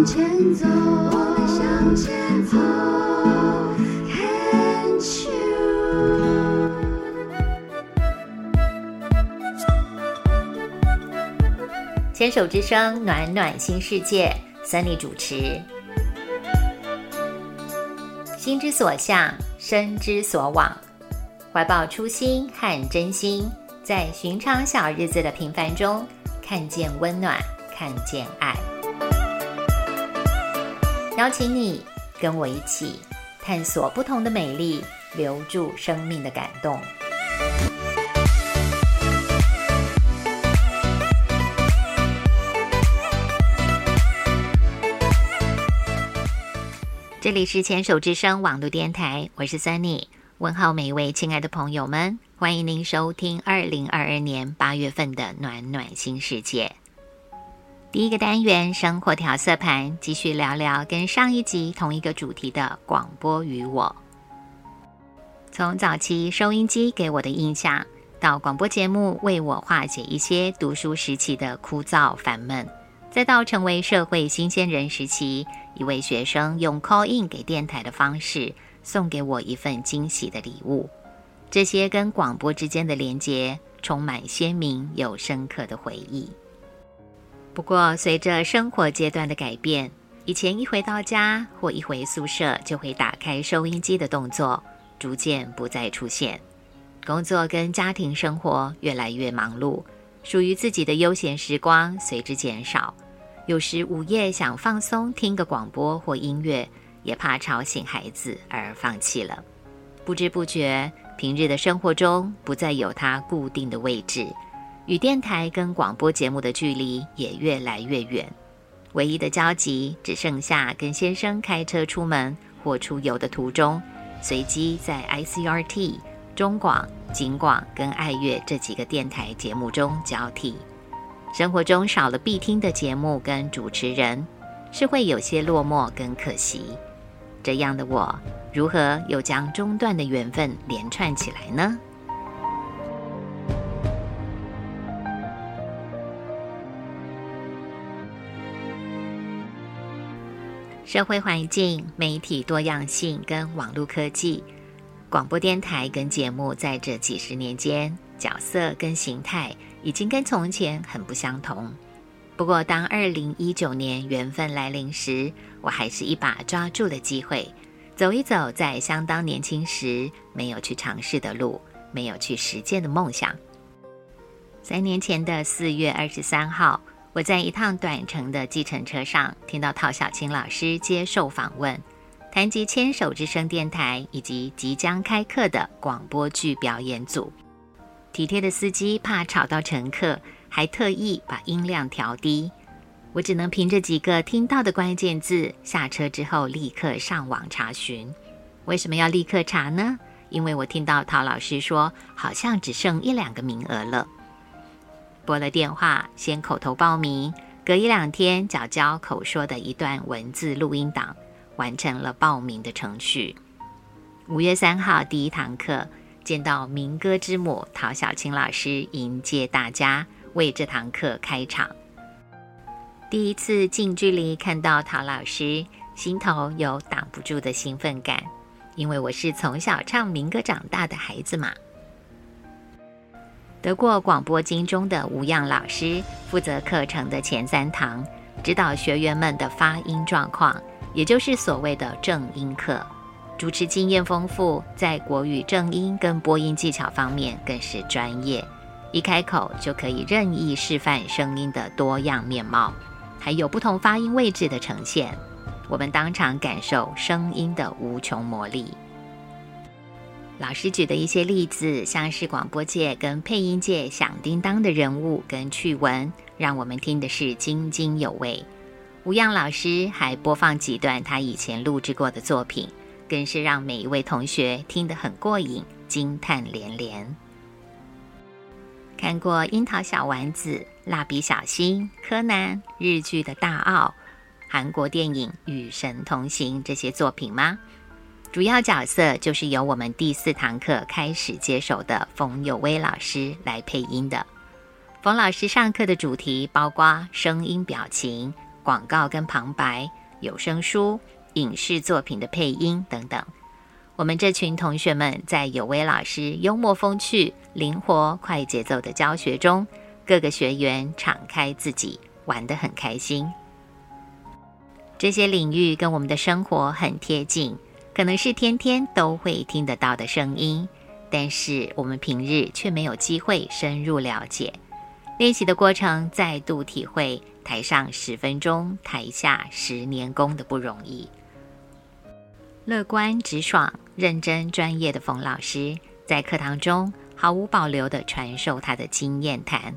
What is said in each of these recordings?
向前走，我们向前走，Can't you？牵手之声，暖暖新世界森立主持。心之所向，身之所往，怀抱初心和真心，在寻常小日子的平凡中，看见温暖，看见爱。邀请你跟我一起探索不同的美丽，留住生命的感动。这里是牵手之声网络电台，我是 Sunny，问候每一位亲爱的朋友们，欢迎您收听二零二二年八月份的暖暖新世界。第一个单元生活调色盘，继续聊聊跟上一集同一个主题的广播与我。从早期收音机给我的印象，到广播节目为我化解一些读书时期的枯燥烦闷。再到成为社会新鲜人时期，一位学生用 call in 给电台的方式送给我一份惊喜的礼物，这些跟广播之间的连接充满鲜明又深刻的回忆。不过，随着生活阶段的改变，以前一回到家或一回宿舍就会打开收音机的动作，逐渐不再出现。工作跟家庭生活越来越忙碌。属于自己的悠闲时光随之减少，有时午夜想放松，听个广播或音乐，也怕吵醒孩子而放弃了。不知不觉，平日的生活中不再有它固定的位置，与电台跟广播节目的距离也越来越远。唯一的交集只剩下跟先生开车出门或出游的途中，随机在 ICRT。中广、景广跟爱乐这几个电台节目中交替，生活中少了必听的节目跟主持人，是会有些落寞跟可惜。这样的我，如何又将中断的缘分连串起来呢？社会环境、媒体多样性跟网络科技。广播电台跟节目在这几十年间，角色跟形态已经跟从前很不相同。不过，当二零一九年缘分来临时，我还是一把抓住了机会，走一走在相当年轻时没有去尝试的路，没有去实践的梦想。三年前的四月二十三号，我在一趟短程的计程车上，听到陶小青老师接受访问。谈及牵手之声电台以及即将开课的广播剧表演组，体贴的司机怕吵到乘客，还特意把音量调低。我只能凭着几个听到的关键字，下车之后立刻上网查询。为什么要立刻查呢？因为我听到陶老师说，好像只剩一两个名额了。拨了电话，先口头报名，隔一两天缴交口说的一段文字录音档。完成了报名的程序。五月三号第一堂课，见到民歌之母陶小青老师迎接大家，为这堂课开场。第一次近距离看到陶老师，心头有挡不住的兴奋感，因为我是从小唱民歌长大的孩子嘛。得过广播金钟的吴样老师负责课程的前三堂，指导学员们的发音状况。也就是所谓的正音课，主持经验丰富，在国语正音跟播音技巧方面更是专业，一开口就可以任意示范声音的多样面貌，还有不同发音位置的呈现，我们当场感受声音的无穷魔力。老师举的一些例子，像是广播界跟配音界响叮当的人物跟趣闻，让我们听的是津津有味。吴漾老师还播放几段他以前录制过的作品，更是让每一位同学听得很过瘾，惊叹连连。看过《樱桃小丸子》《蜡笔小新》《柯南》日剧的大奥，韩国电影《与神同行》这些作品吗？主要角色就是由我们第四堂课开始接手的冯有威老师来配音的。冯老师上课的主题包括声音表情。广告跟旁白、有声书、影视作品的配音等等。我们这群同学们在有威老师幽默风趣、灵活快节奏的教学中，各个学员敞开自己，玩得很开心。这些领域跟我们的生活很贴近，可能是天天都会听得到的声音，但是我们平日却没有机会深入了解。练习的过程，再度体会台上十分钟，台下十年功的不容易。乐观直爽、认真专业的冯老师，在课堂中毫无保留地传授他的经验谈，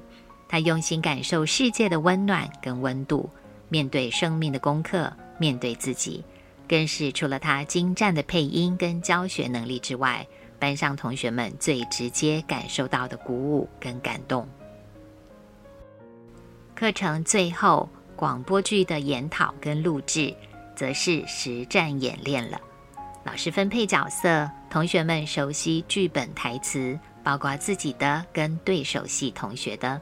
他用心感受世界的温暖跟温度。面对生命的功课，面对自己，更是除了他精湛的配音跟教学能力之外，班上同学们最直接感受到的鼓舞跟感动。课程最后，广播剧的研讨跟录制，则是实战演练了。老师分配角色，同学们熟悉剧本台词，包括自己的跟对手戏同学的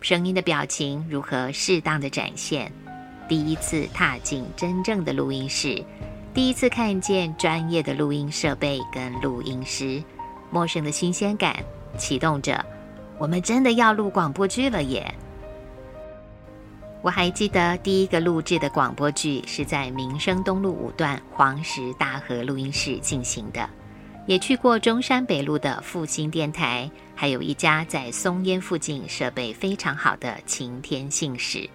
声音的表情如何适当的展现。第一次踏进真正的录音室，第一次看见专业的录音设备跟录音师，陌生的新鲜感启动着，我们真的要录广播剧了耶！我还记得第一个录制的广播剧是在民生东路五段黄石大河录音室进行的，也去过中山北路的复兴电台，还有一家在松烟附近设备非常好的晴天信使。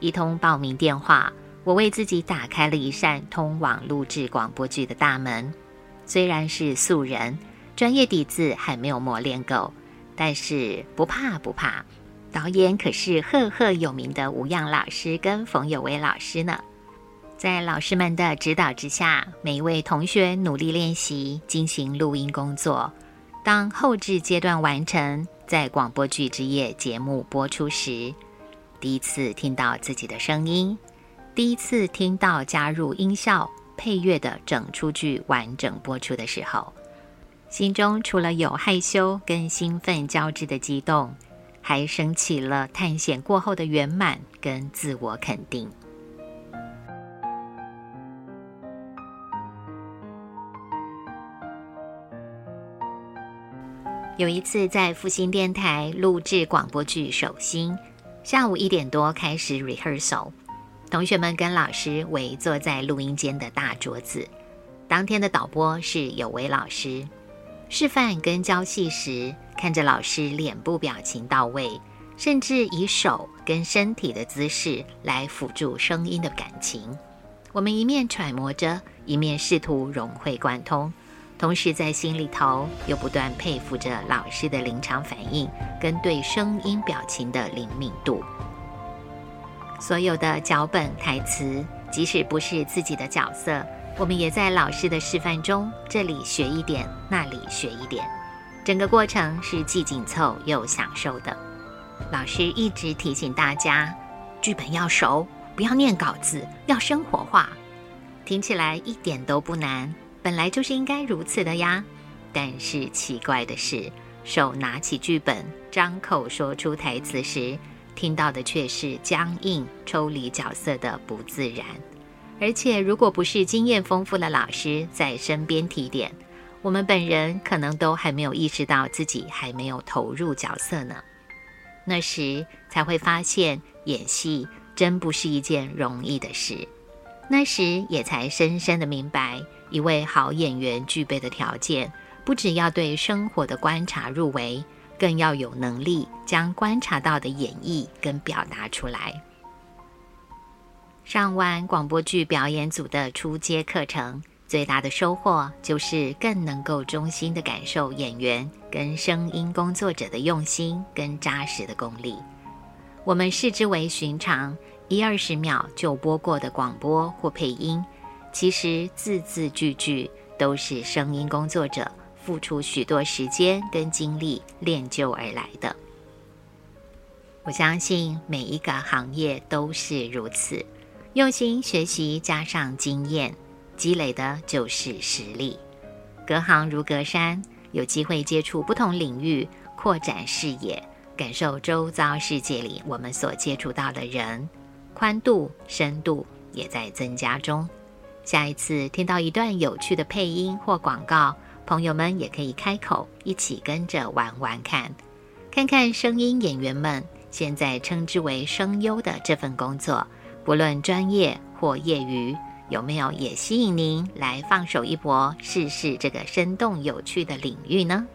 一通报名电话，我为自己打开了一扇通往录制广播剧的大门。虽然是素人，专业底子还没有磨练够，但是不怕不怕。导演可是赫赫有名的吴漾老师跟冯有为老师呢。在老师们的指导之下，每一位同学努力练习进行录音工作。当后置阶段完成，在广播剧之夜节目播出时。第一次听到自己的声音，第一次听到加入音效配乐的整出剧完整播出的时候，心中除了有害羞跟兴奋交织的激动，还升起了探险过后的圆满跟自我肯定。有一次在复兴电台录制广播剧《手心》。下午一点多开始 rehearsal，同学们跟老师围坐在录音间的大桌子。当天的导播是有为老师，示范跟教戏时，看着老师脸部表情到位，甚至以手跟身体的姿势来辅助声音的感情。我们一面揣摩着，一面试图融会贯通。同时，在心里头又不断佩服着老师的临场反应跟对声音表情的灵敏度。所有的脚本台词，即使不是自己的角色，我们也在老师的示范中，这里学一点，那里学一点。整个过程是既紧凑又享受的。老师一直提醒大家，剧本要熟，不要念稿子，要生活化。听起来一点都不难。本来就是应该如此的呀，但是奇怪的是，手拿起剧本，张口说出台词时，听到的却是僵硬、抽离角色的不自然。而且，如果不是经验丰富的老师在身边提点，我们本人可能都还没有意识到自己还没有投入角色呢。那时才会发现，演戏真不是一件容易的事。那时也才深深的明白。一位好演员具备的条件，不只要对生活的观察入围，更要有能力将观察到的演绎跟表达出来。上完广播剧表演组的初阶课程，最大的收获就是更能够衷心的感受演员跟声音工作者的用心跟扎实的功力。我们视之为寻常，一二十秒就播过的广播或配音。其实字字句句都是声音工作者付出许多时间跟精力练就而来的。我相信每一个行业都是如此，用心学习加上经验积累的就是实力。隔行如隔山，有机会接触不同领域，扩展视野，感受周遭世界里我们所接触到的人。宽度、深度也在增加中。下一次听到一段有趣的配音或广告，朋友们也可以开口一起跟着玩玩看，看看声音演员们现在称之为声优的这份工作，不论专业或业余，有没有也吸引您来放手一搏，试试这个生动有趣的领域呢？